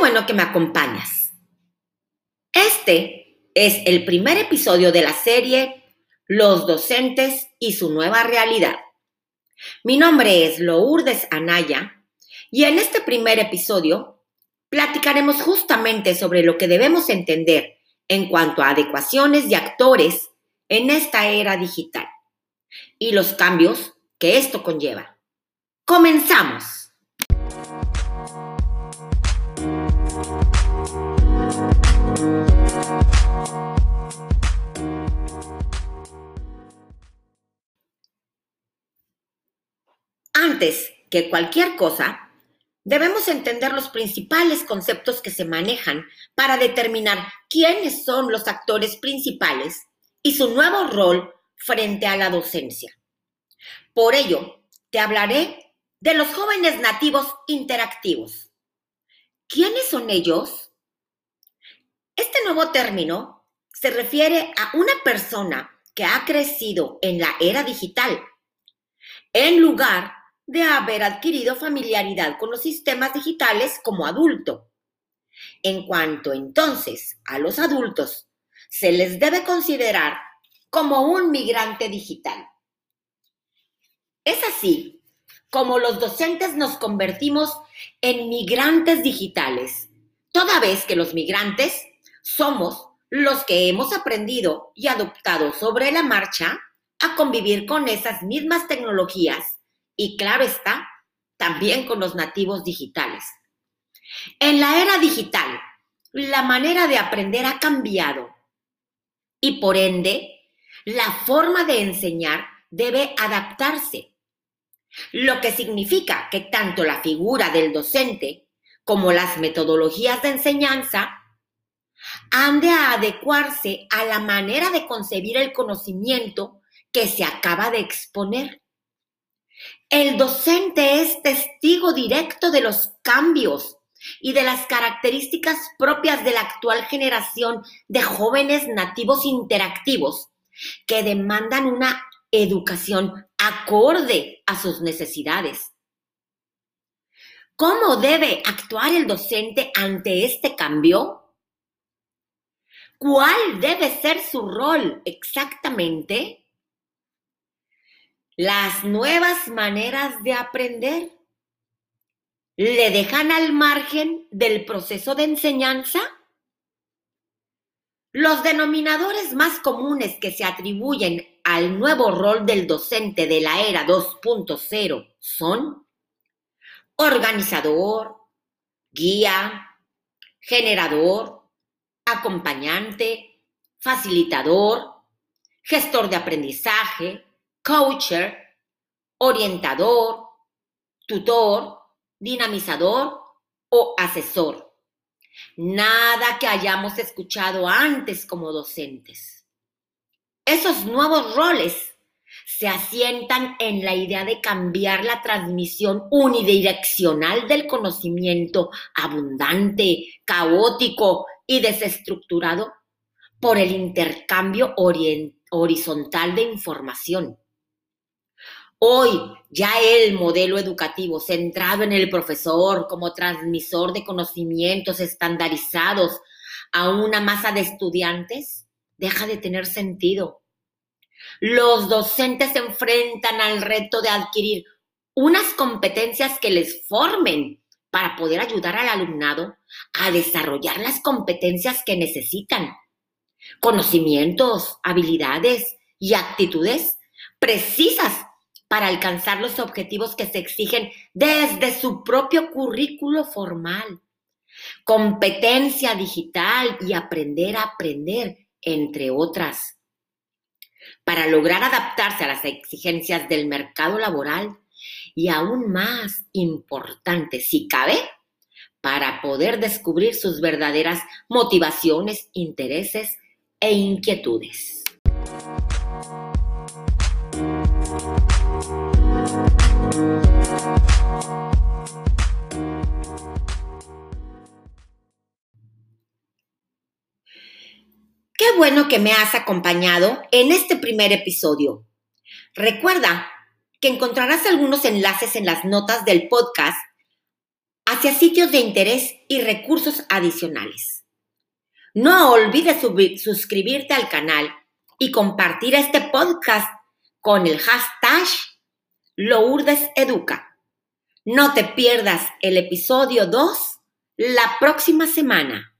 bueno que me acompañas. Este es el primer episodio de la serie Los docentes y su nueva realidad. Mi nombre es Lourdes Anaya y en este primer episodio platicaremos justamente sobre lo que debemos entender en cuanto a adecuaciones de actores en esta era digital y los cambios que esto conlleva. Comenzamos. Antes que cualquier cosa, debemos entender los principales conceptos que se manejan para determinar quiénes son los actores principales y su nuevo rol frente a la docencia. Por ello, te hablaré de los jóvenes nativos interactivos. ¿Quiénes son ellos? Este nuevo término se refiere a una persona que ha crecido en la era digital, en lugar de haber adquirido familiaridad con los sistemas digitales como adulto. En cuanto entonces a los adultos, se les debe considerar como un migrante digital. Es así como los docentes nos convertimos en migrantes digitales, toda vez que los migrantes somos los que hemos aprendido y adoptado sobre la marcha a convivir con esas mismas tecnologías y claro está, también con los nativos digitales. En la era digital, la manera de aprender ha cambiado y por ende, la forma de enseñar debe adaptarse, lo que significa que tanto la figura del docente como las metodologías de enseñanza han de adecuarse a la manera de concebir el conocimiento que se acaba de exponer. El docente es testigo directo de los cambios y de las características propias de la actual generación de jóvenes nativos interactivos que demandan una educación acorde a sus necesidades. ¿Cómo debe actuar el docente ante este cambio? ¿Cuál debe ser su rol exactamente? Las nuevas maneras de aprender le dejan al margen del proceso de enseñanza? Los denominadores más comunes que se atribuyen al nuevo rol del docente de la era 2.0 son organizador, guía, generador, acompañante, facilitador, gestor de aprendizaje, coacher, orientador, tutor, dinamizador o asesor. Nada que hayamos escuchado antes como docentes. Esos nuevos roles se asientan en la idea de cambiar la transmisión unidireccional del conocimiento abundante, caótico y desestructurado por el intercambio horizontal de información. Hoy ya el modelo educativo centrado en el profesor como transmisor de conocimientos estandarizados a una masa de estudiantes deja de tener sentido. Los docentes se enfrentan al reto de adquirir unas competencias que les formen para poder ayudar al alumnado a desarrollar las competencias que necesitan. Conocimientos, habilidades y actitudes precisas para alcanzar los objetivos que se exigen desde su propio currículo formal. Competencia digital y aprender a aprender, entre otras. Para lograr adaptarse a las exigencias del mercado laboral y aún más importante, si cabe, para poder descubrir sus verdaderas motivaciones, intereses e inquietudes. Qué bueno que me has acompañado en este primer episodio. Recuerda que encontrarás algunos enlaces en las notas del podcast hacia sitios de interés y recursos adicionales. No olvides suscribirte al canal y compartir este podcast con el hashtag Lourdes Educa. No te pierdas el episodio 2 la próxima semana.